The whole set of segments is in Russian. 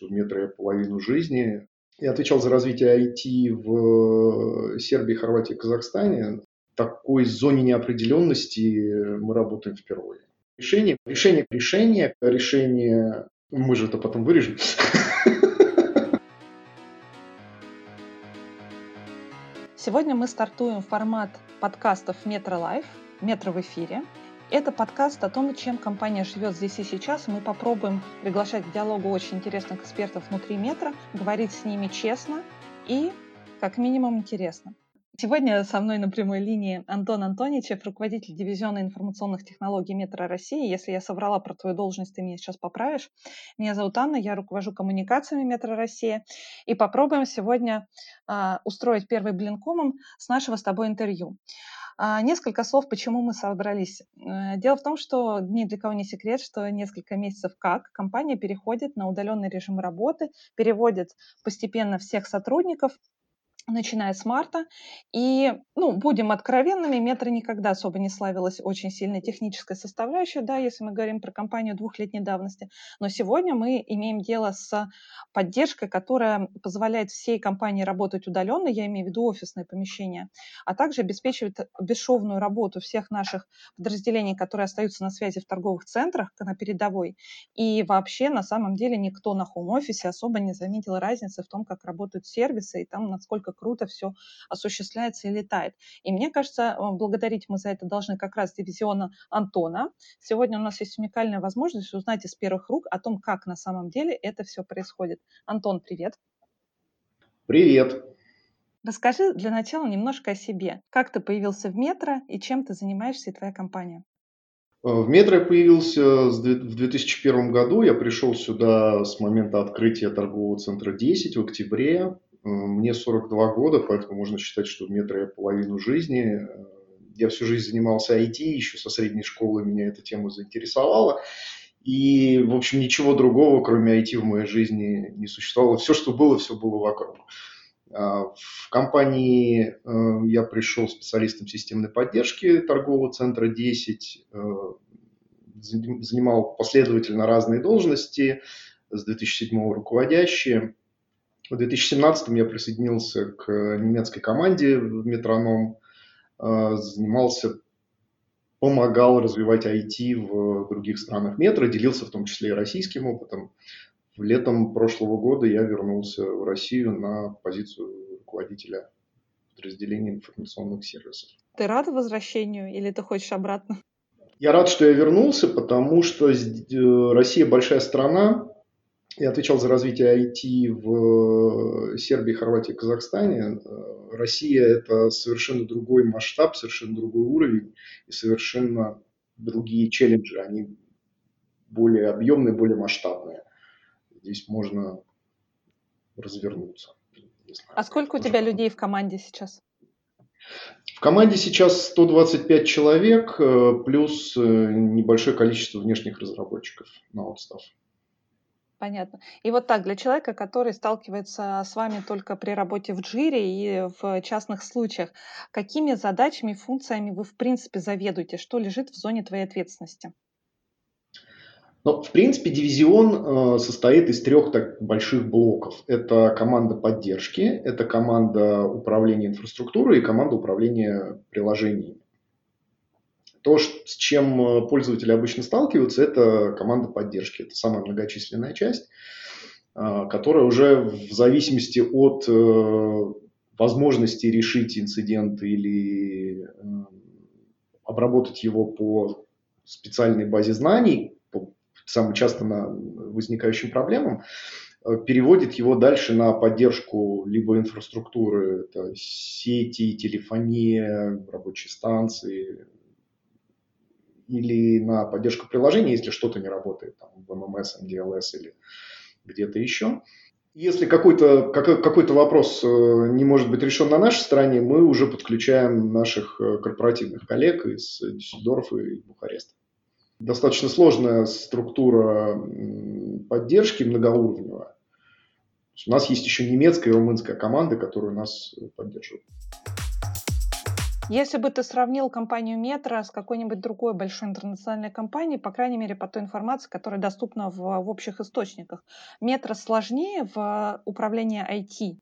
я половину жизни. Я отвечал за развитие IT в Сербии, Хорватии, Казахстане. В такой зоне неопределенности мы работаем впервые. Решение, решение, решение, решение, мы же это потом вырежем. Сегодня мы стартуем формат подкастов Метро Live, Метро в эфире. Это подкаст о том, чем компания живет здесь и сейчас. Мы попробуем приглашать к диалогу очень интересных экспертов внутри метро, говорить с ними честно и, как минимум, интересно. Сегодня со мной на прямой линии Антон Антоничев, руководитель дивизиона информационных технологий Метро России. Если я соврала про твою должность, ты меня сейчас поправишь. Меня зовут Анна, я руковожу коммуникациями Метро России. И попробуем сегодня э, устроить первый блинкомом с нашего с тобой интервью. А, несколько слов, почему мы собрались. Э, дело в том, что ни для кого не секрет, что несколько месяцев как компания переходит на удаленный режим работы, переводит постепенно всех сотрудников начиная с марта. И, ну, будем откровенными, метро никогда особо не славилась очень сильной технической составляющей, да, если мы говорим про компанию двухлетней давности. Но сегодня мы имеем дело с поддержкой, которая позволяет всей компании работать удаленно, я имею в виду офисные помещения, а также обеспечивает бесшовную работу всех наших подразделений, которые остаются на связи в торговых центрах, на передовой. И вообще, на самом деле, никто на хоум-офисе особо не заметил разницы в том, как работают сервисы и там, насколько круто все осуществляется и летает. И мне кажется, благодарить мы за это должны как раз дивизиона Антона. Сегодня у нас есть уникальная возможность узнать из первых рук о том, как на самом деле это все происходит. Антон, привет. Привет. Расскажи для начала немножко о себе. Как ты появился в метро и чем ты занимаешься и твоя компания? Э, в метро я появился в 2001 году. Я пришел сюда с момента открытия торгового центра 10 в октябре. Э, мне 42 года, поэтому можно считать, что я половину жизни. Э, я всю жизнь занимался IT, еще со средней школы меня эта тема заинтересовала. И, в общем, ничего другого, кроме IT в моей жизни не существовало. Все, что было, все было вокруг. А, в компании э, я пришел специалистом системной поддержки торгового центра 10, занимал последовательно разные должности, с 2007 руководящие. В 2017 я присоединился к немецкой команде в Метроном, э, занимался, помогал развивать IT в других странах метро, делился в том числе и российским опытом. В Летом прошлого года я вернулся в Россию на позицию руководителя подразделения информационных сервисов. Ты рад возвращению или ты хочешь обратно? Я рад, что я вернулся, потому что э, Россия большая страна, я отвечал за развитие IT в э, Сербии, Хорватии, Казахстане. Э, Россия – это совершенно другой масштаб, совершенно другой уровень и совершенно другие челленджи. Они более объемные, более масштабные. Здесь можно развернуться. А сколько у тебя людей в команде сейчас? В команде сейчас 125 человек, э, плюс небольшое количество внешних разработчиков на отстав. Понятно. И вот так, для человека, который сталкивается с вами только при работе в джире и в частных случаях, какими задачами, функциями вы в принципе заведуете? Что лежит в зоне твоей ответственности? Ну, в принципе, дивизион э, состоит из трех так больших блоков. Это команда поддержки, это команда управления инфраструктурой и команда управления приложениями. То, с чем э, пользователи обычно сталкиваются, это команда поддержки. Это самая многочисленная часть, э, которая уже в зависимости от э, возможности решить инцидент или обработать его по специальной базе знаний, по самым часто на возникающим проблемам, переводит его дальше на поддержку либо инфраструктуры, это сети, телефония, рабочие станции, или на поддержку приложения, если что-то не работает там, в MMS, MDLS или где-то еще. Если какой-то какой, какой вопрос э, не может быть решен на нашей стороне, мы уже подключаем наших э, корпоративных коллег из Дюссельдорфа и Бухареста. Достаточно сложная структура поддержки многоуровневая. У нас есть еще немецкая и румынская команды, которые нас поддерживают. Если бы ты сравнил компанию Метро с какой-нибудь другой большой интернациональной компанией, по крайней мере, по той информации, которая доступна в, в общих источниках, Метро сложнее в управлении IT?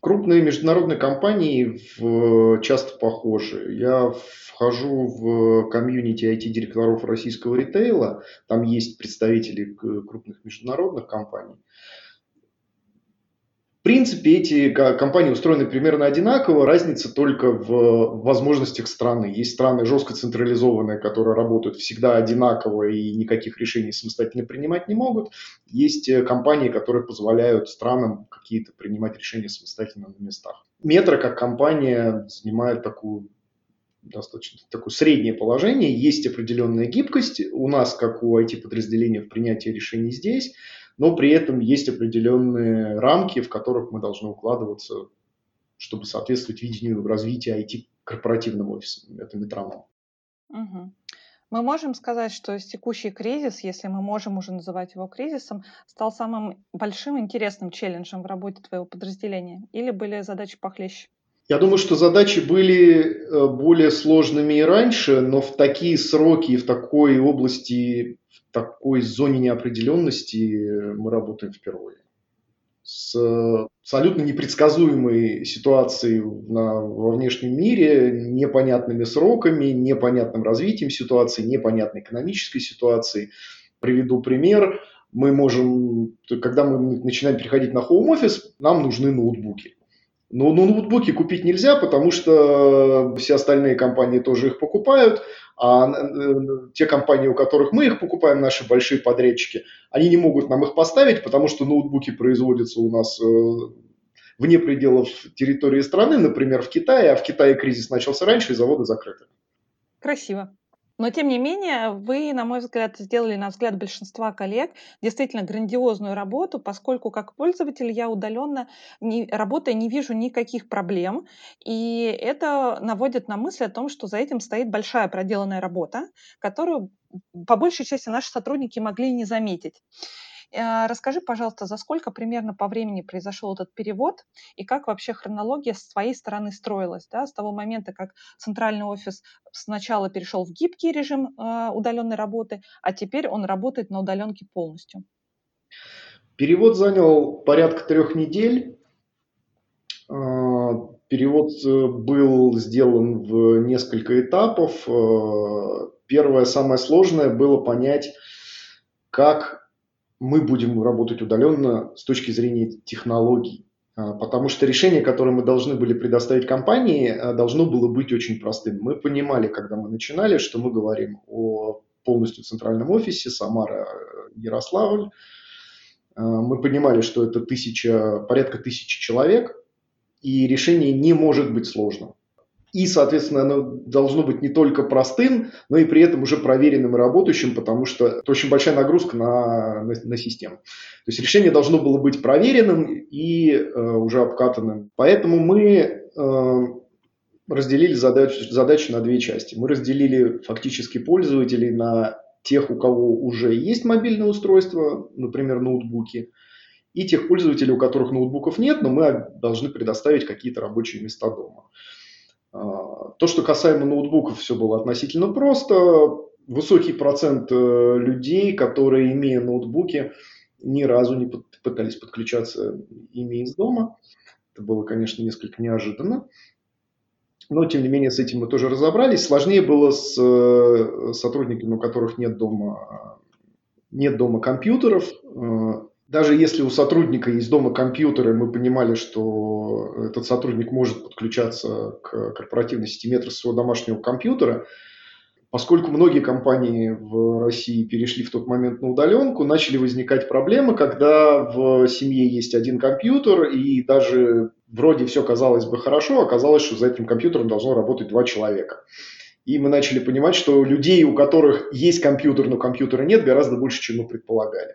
Крупные международные компании в, часто похожи. Я вхожу в комьюнити IT-директоров российского ритейла. Там есть представители крупных международных компаний принципе, эти компании устроены примерно одинаково, разница только в возможностях страны. Есть страны жестко централизованные, которые работают всегда одинаково и никаких решений самостоятельно принимать не могут. Есть э, компании, которые позволяют странам какие-то принимать решения самостоятельно на местах. Метро как компания занимает такую достаточно такое среднее положение, есть определенная гибкость у нас, как у IT-подразделения в принятии решений здесь, но при этом есть определенные рамки, в которых мы должны укладываться, чтобы соответствовать видению развития IT корпоративным офисом. Это метроном. Угу. Мы можем сказать, что текущий кризис, если мы можем уже называть его кризисом, стал самым большим интересным челленджем в работе твоего подразделения? Или были задачи похлеще? Я думаю, что задачи были э, более сложными и раньше, но в такие сроки и в такой области такой зоне неопределенности мы работаем впервые. С абсолютно непредсказуемой ситуацией на, во внешнем мире, непонятными сроками, непонятным развитием ситуации, непонятной экономической ситуацией. Приведу пример. Мы можем, когда мы начинаем переходить на home офис, нам нужны ноутбуки. Но ноутбуки купить нельзя, потому что все остальные компании тоже их покупают, а э, те компании, у которых мы их покупаем, наши большие подрядчики, они не могут нам их поставить, потому что ноутбуки производятся у нас э, вне пределов территории страны, например, в Китае, а в Китае кризис начался раньше, и заводы закрыты. Красиво. Но, тем не менее, вы, на мой взгляд, сделали, на взгляд большинства коллег, действительно грандиозную работу, поскольку как пользователь я удаленно, не, работая, не вижу никаких проблем. И это наводит на мысль о том, что за этим стоит большая проделанная работа, которую по большей части наши сотрудники могли не заметить. Э, расскажи, пожалуйста, за сколько примерно по времени произошел этот перевод и как вообще хронология с твоей стороны строилась, да, с того момента, как центральный офис сначала перешел в гибкий режим э, удаленной работы, а теперь он работает на удаленке полностью? Перевод занял порядка трех недель. Э, перевод э, был сделан в несколько этапов. Первое, самое сложное было понять, как мы будем работать удаленно с точки зрения технологий. А, потому что решение, которое мы должны были предоставить компании, а, должно было быть очень простым. Мы понимали, когда мы начинали, что мы говорим о полностью центральном офисе, Самара, Ярославль. А, мы понимали, что это тысяча, порядка тысячи человек, и решение не может быть сложным и, соответственно, оно должно быть не только простым, но и при этом уже проверенным и работающим, потому что это очень большая нагрузка на, на, на систему. То есть решение должно было быть проверенным и э, уже обкатанным. Поэтому мы э, разделили задачу, задачу на две части. Мы разделили фактически пользователей на тех, у кого уже есть мобильное устройство, например, ноутбуки, и тех пользователей, у которых ноутбуков нет, но мы должны предоставить какие-то рабочие места дома. А, то, что касаемо ноутбуков, все было относительно просто. Высокий процент э, людей, которые, имея ноутбуки, ни разу не пытались подключаться ими из дома. Это было, конечно, несколько неожиданно. Но, тем не менее, с этим мы тоже разобрались. Сложнее было с э, сотрудниками, у которых нет дома, нет дома компьютеров. Даже если у сотрудника есть дома компьютеры, мы понимали, что этот сотрудник может подключаться к корпоративной сети метро своего домашнего компьютера, поскольку многие компании в России перешли в тот момент на удаленку, начали возникать проблемы, когда в семье есть один компьютер, и даже вроде все казалось бы хорошо, оказалось, что за этим компьютером должно работать два человека. И мы начали понимать, что людей, у которых есть компьютер, но компьютера нет, гораздо больше, чем мы предполагали.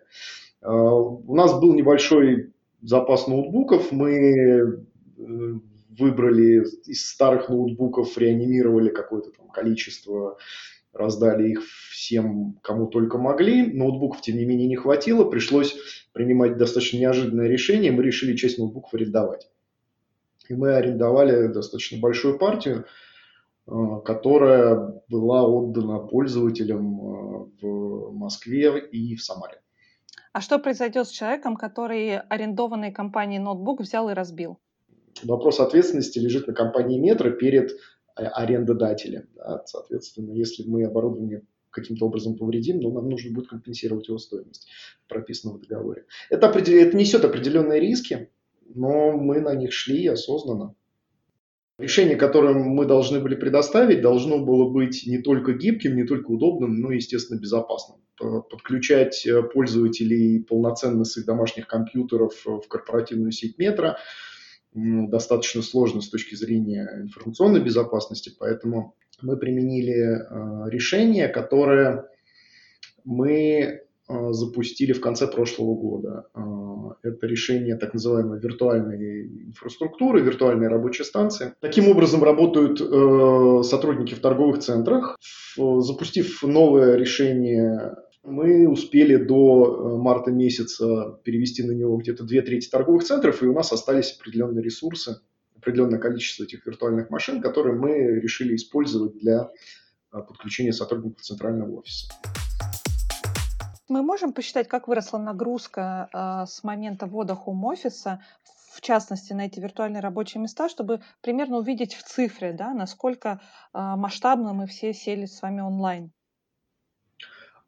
Э, у нас был небольшой запас ноутбуков. Мы э, выбрали из старых ноутбуков, реанимировали какое-то там количество, раздали их всем, кому только могли. Ноутбуков, тем не менее, не хватило. Пришлось принимать достаточно неожиданное решение. Мы решили часть ноутбуков арендовать. И мы арендовали достаточно большую партию. которая была отдана пользователям в Москве и в Самаре. А что произойдет с человеком, который арендованной компанией ноутбук взял и разбил? Вопрос ответственности лежит на компании Метро перед э, арендодателем. Да. Соответственно, если мы оборудование каким-то образом повредим, но нам нужно будет компенсировать его стоимость, прописанную в договоре. Это, это несет определенные риски, но мы на них шли осознанно. Решение, которое мы должны были предоставить, должно было быть не только гибким, не только удобным, но и, естественно, безопасным. Подключать э, пользователей полноценно с их домашних компьютеров в корпоративную сеть метро достаточно сложно с точки зрения информационной безопасности, поэтому мы применили э, решение, которое мы Э, запустили в конце прошлого года. Э, это решение так называемой виртуальной инфраструктуры, виртуальной рабочей станции. Таким образом работают э, сотрудники в торговых центрах. Запустив новое решение, мы успели до марта месяца перевести на него где-то две трети торговых центров, и у нас остались определенные ресурсы, определенное количество этих виртуальных машин, которые мы решили использовать для подключения сотрудников центрального офиса. Мы можем посчитать, как выросла нагрузка а, с момента ввода хоум-офиса, в частности, на эти виртуальные рабочие места, чтобы примерно увидеть в цифре, да, насколько а, масштабно мы все сели с вами онлайн?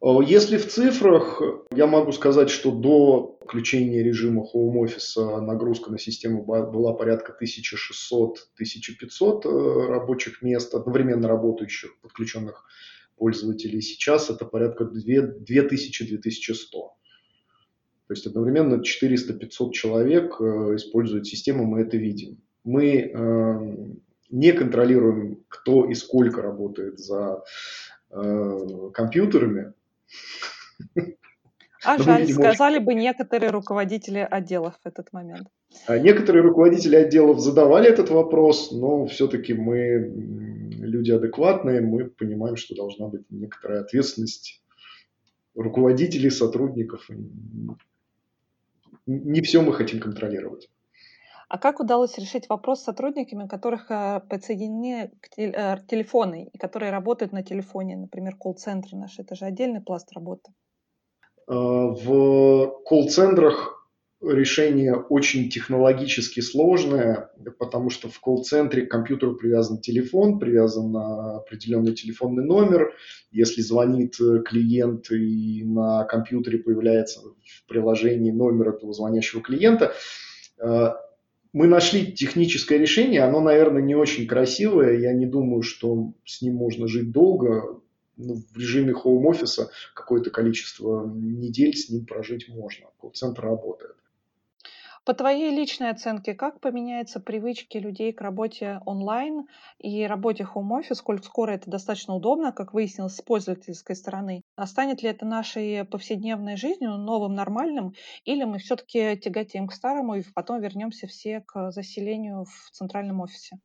Если в цифрах, я могу сказать, что до включения режима Office нагрузка на систему была порядка 1600-1500 э, рабочих мест, одновременно работающих, подключенных пользователей. Сейчас это порядка 2000-2100. То есть одновременно 400-500 человек э, используют систему, мы это видим. Мы э, не контролируем, кто и сколько работает за э, компьютерами. А жаль, сказали бы некоторые руководители отделов в этот момент. А некоторые руководители отделов задавали этот вопрос, но все-таки мы люди адекватные, мы понимаем, что должна быть некоторая ответственность руководителей, сотрудников. Не все мы хотим контролировать. А как удалось решить вопрос с сотрудниками, которых э, подсоединены э, телефоны, и которые работают на телефоне, например, колл-центры наши? Это же отдельный пласт работы. Э, в колл-центрах решение очень технологически сложное, потому что в колл-центре к компьютеру привязан телефон, привязан на определенный телефонный номер. Если звонит клиент и на компьютере появляется в приложении номер этого звонящего клиента, э, мы нашли техническое решение, оно, наверное, не очень красивое, я не думаю, что с ним можно жить долго, ну, в режиме хоум-офиса какое-то количество недель с ним прожить можно. Колл-центр работает. По твоей личной оценке, как поменяются привычки людей к работе онлайн и работе home-office, сколько скоро это достаточно удобно, как выяснилось, с пользовательской стороны? А станет ли это нашей повседневной жизнью, новым нормальным, или мы все-таки тяготеем к старому и потом вернемся все к заселению в центральном офисе?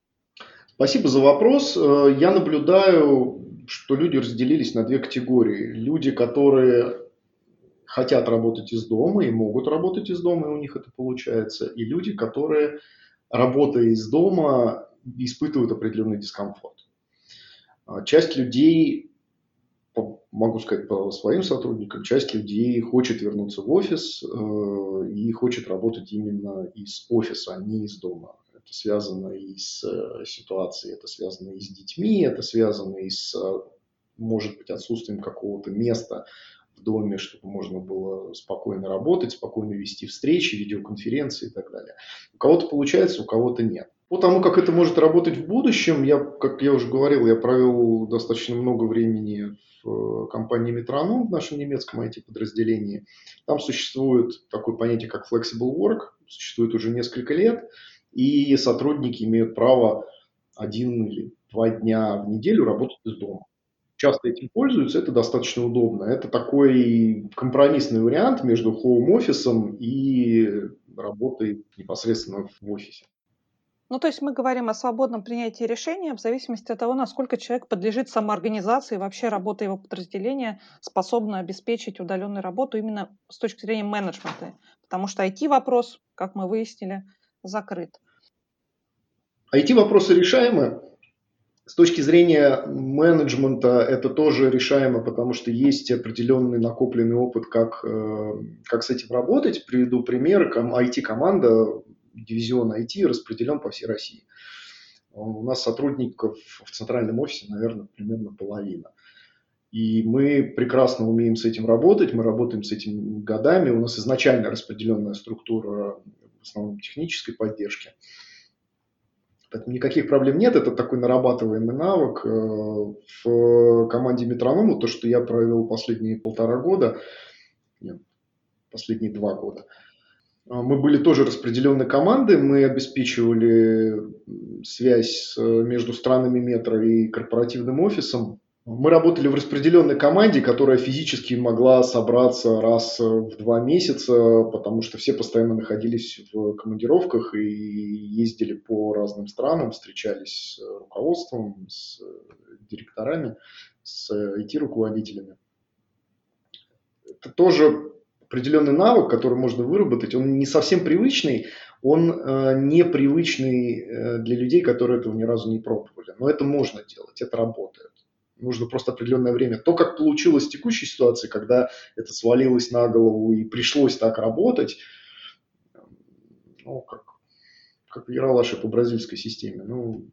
Спасибо за вопрос. Э, я наблюдаю, что люди разделились на две категории. Люди, которые хотят работать из дома и могут работать из дома, и у них это получается, и люди, которые, работая из дома, испытывают определенный дискомфорт. А, часть людей, могу сказать по своим сотрудникам, часть людей хочет вернуться в офис э, и хочет работать именно из офиса, а не из дома. Это связано и с э, ситуацией, это связано и с детьми, это связано и с, может быть, отсутствием какого-то места, в доме, чтобы можно было спокойно работать, спокойно вести встречи, видеоконференции и так далее. У кого-то получается, у кого-то нет. По тому, как это может работать в будущем, я, как я уже говорил, я провел достаточно много времени в э, компании Metronom, в нашем немецком IT-подразделении. Там существует такое понятие, как flexible work, существует уже несколько лет, и сотрудники имеют право один или два дня в неделю работать из дома часто этим пользуются, это достаточно удобно. Это такой компромиссный вариант между хоум-офисом и работой непосредственно в офисе. Ну, то есть мы говорим о свободном принятии решения в зависимости от того, насколько человек подлежит самоорганизации, вообще работа его подразделения способна обеспечить удаленную работу именно с точки зрения менеджмента. Потому что IT-вопрос, как мы выяснили, закрыт. IT-вопросы решаемы. С точки зрения менеджмента это тоже решаемо, потому что есть определенный накопленный опыт, как, э, как с этим работать. Приведу пример. IT-команда, дивизион IT распределен по всей России. У нас сотрудников в центральном офисе, наверное, примерно половина. И мы прекрасно умеем с этим работать, мы работаем с этим годами. У нас изначально распределенная структура в основном технической поддержки. Поэтому никаких проблем нет, это такой нарабатываемый навык. Э, в команде Метронома, то, что я провел последние полтора года, нет, последние два года, э, мы были тоже распределенной командой, мы обеспечивали связь между странами метро и корпоративным офисом. Мы работали в распределенной команде, которая физически могла собраться раз в два месяца, потому что все постоянно находились в командировках и ездили по разным странам, встречались с руководством, с директорами, с IT-руководителями. Это тоже определенный навык, который можно выработать. Он не совсем привычный, он э, непривычный э, для людей, которые этого ни разу не пробовали. Но это можно делать, это работает нужно просто определенное время. То, как получилось в текущей ситуации, когда это свалилось на голову и пришлось так работать, ну, как, как в Яралаше по бразильской системе, ну,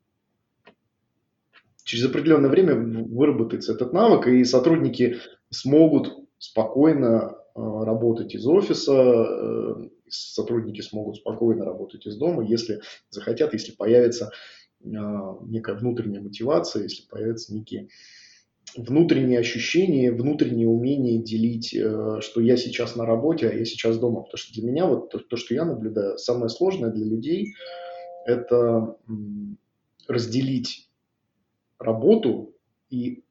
через определенное время выработается этот навык, и сотрудники смогут спокойно э, работать из офиса, э, сотрудники смогут спокойно работать из дома, если захотят, если появится некая внутренняя мотивация, если появятся некие внутренние ощущения, внутреннее умение делить, э, что я сейчас на работе, а я сейчас дома. Потому что для меня, вот то, то что я наблюдаю, самое сложное для людей – это разделить работу и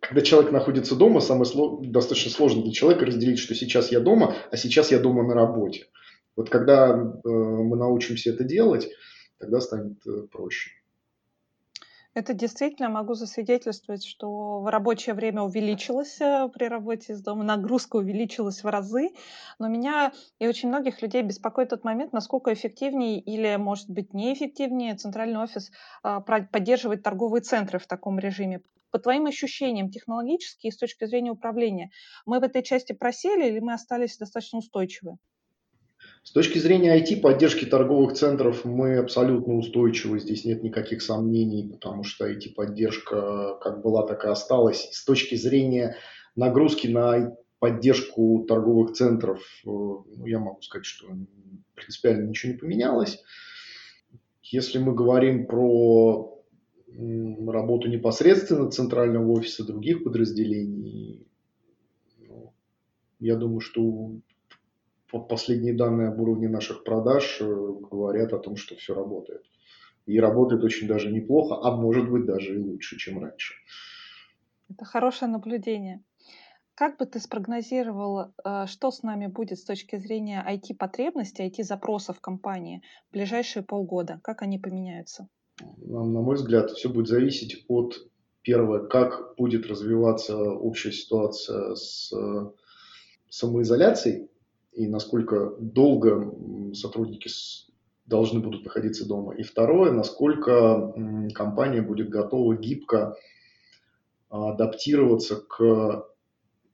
когда человек находится дома, самое сло... достаточно сложно для человека разделить, что сейчас я дома, а сейчас я дома на работе. Вот когда э, мы научимся это делать, тогда станет э, проще. Это действительно могу засвидетельствовать, что рабочее время увеличилось э, при работе из дома, нагрузка увеличилась в разы, но меня и очень многих людей беспокоит тот момент, насколько эффективнее или, может быть, неэффективнее центральный офис а, поддерживает торговые центры в таком режиме. По твоим ощущениям, технологически и с точки зрения управления, мы в этой части просели или мы остались достаточно устойчивы? С точки зрения IT, поддержки торговых центров мы абсолютно устойчивы, здесь нет никаких сомнений, потому что IT-поддержка как была, так и осталась. С точки зрения нагрузки на поддержку торговых центров, э, ну, я могу сказать, что принципиально ничего не поменялось. Если мы говорим про работу непосредственно центрального офиса других подразделений, ну, я думаю, что последние данные об уровне наших продаж э, говорят о том, что все работает. И работает очень даже неплохо, а может быть даже и лучше, чем раньше. Это хорошее наблюдение. Как бы ты спрогнозировал, э, что с нами будет с точки зрения IT-потребностей, IT-запросов компании в ближайшие полгода? Как они поменяются? На мой взгляд, все будет зависеть от, первое, как будет развиваться общая ситуация с э, самоизоляцией и насколько долго сотрудники должны будут находиться дома. И второе, насколько компания будет готова гибко адаптироваться к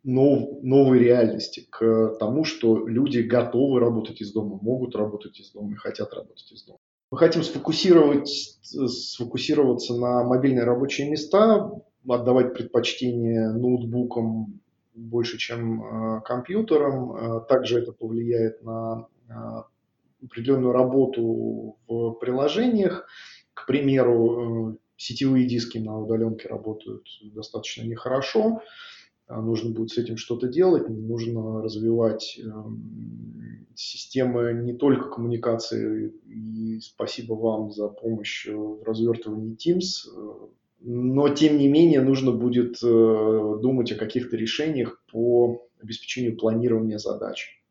нов, новой реальности, к тому, что люди готовы работать из дома, могут работать из дома и хотят работать из дома. Мы хотим сфокусировать, сфокусироваться на мобильные рабочие места, отдавать предпочтение ноутбукам, больше, чем э, компьютером. Э, также это повлияет на э, определенную работу в приложениях. К примеру, сетевые диски на удаленке работают достаточно нехорошо. Нужно будет с этим что-то делать, нужно развивать системы не только коммуникации. И спасибо вам за помощь в развертывании Teams но тем не менее нужно будет э, думать о каких-то решениях по обеспечению планирования задач.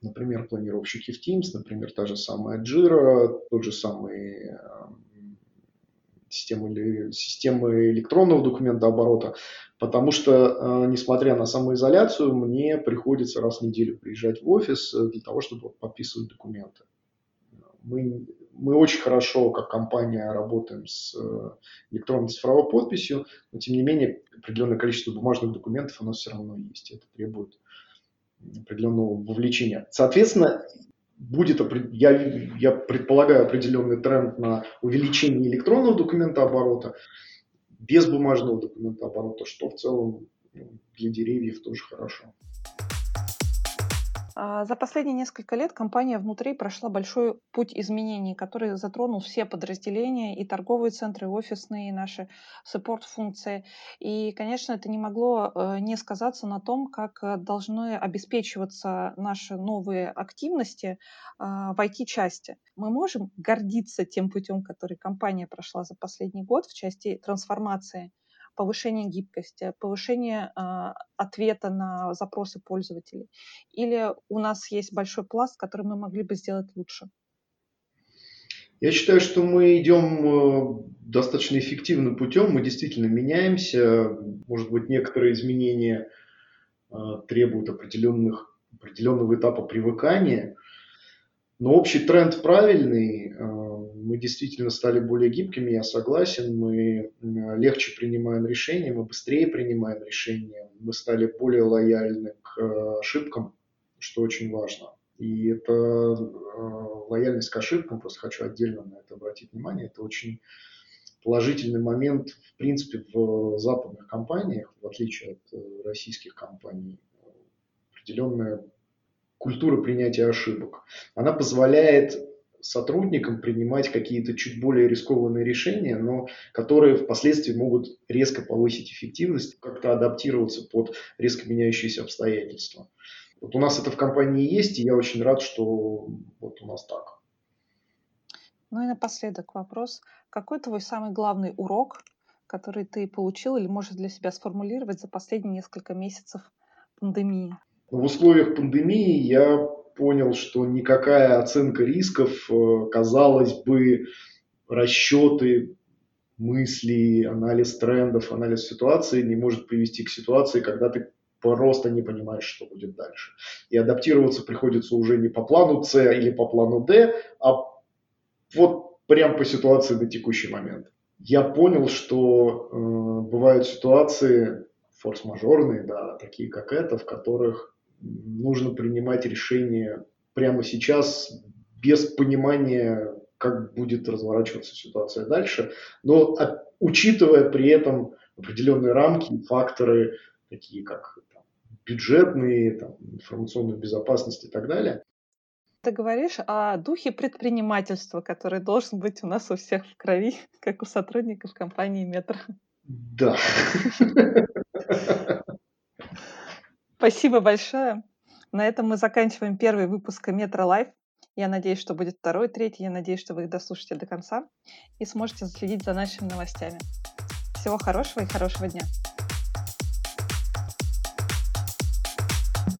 Например, планировщики в Teams, например, та же самая Jira, тот же самый э, системы, системы электронного документооборота, потому что, э, несмотря на самоизоляцию, мне приходится раз в неделю приезжать в офис для того, чтобы подписывать документы. Мы мы очень хорошо, как компания, работаем с э, электронной цифровой подписью, но тем не менее определенное количество бумажных документов у нас все равно есть. Это требует определенного вовлечения. Соответственно, будет, я, я предполагаю определенный тренд на увеличение электронного документооборота без бумажного документооборота, что в целом ну, для деревьев тоже хорошо. А, за последние несколько лет компания внутри прошла большой путь изменений, который затронул все подразделения, и торговые центры, и офисные, и наши саппорт-функции. И, конечно, это не могло э, не сказаться на том, как э, должны обеспечиваться наши новые активности а, в IT-части. Мы можем гордиться тем путем, который компания прошла за последний год в части трансформации повышение гибкости, повышение э, ответа на запросы пользователей? Или у нас есть большой пласт, который мы могли бы сделать лучше? Я считаю, что мы идем э, достаточно эффективным путем, мы действительно меняемся, может быть, некоторые изменения э, требуют определенных, определенного этапа привыкания, но общий тренд правильный, мы действительно стали более гибкими, я согласен, мы легче принимаем решения, мы быстрее принимаем решения, мы стали более лояльны к э, ошибкам, что очень важно. И это э, лояльность к ошибкам, просто хочу отдельно на это обратить внимание, это очень положительный момент, в принципе, в западных компаниях, в отличие от э, российских компаний, определенная культура принятия ошибок. Она позволяет сотрудникам принимать какие-то чуть более рискованные решения, но которые впоследствии могут резко повысить эффективность, как-то адаптироваться под резко меняющиеся обстоятельства. Вот у нас это в компании есть, и я очень рад, что вот у нас так. Ну и напоследок вопрос. Какой твой самый главный урок, который ты получил или можешь для себя сформулировать за последние несколько месяцев пандемии? В условиях пандемии я понял, что никакая оценка рисков, э, казалось бы, расчеты, мысли, анализ трендов, анализ ситуации не может привести к ситуации, когда ты просто не понимаешь, что будет дальше. И адаптироваться приходится уже не по плану С или по плану Д, а вот прям по ситуации на текущий момент. Я понял, что э, бывают ситуации форс-мажорные, да, такие как это, в которых нужно принимать решение прямо сейчас без понимания, как будет разворачиваться ситуация дальше, но учитывая при этом определенные рамки, факторы, такие как там, бюджетные, там, информационную безопасность и так далее. Ты говоришь о духе предпринимательства, который должен быть у нас у всех в крови, как у сотрудников компании Метро. Да. Спасибо большое. На этом мы заканчиваем первый выпуск Метро Live. Я надеюсь, что будет второй, третий. Я надеюсь, что вы их дослушаете до конца и сможете следить за нашими новостями. Всего хорошего и хорошего дня.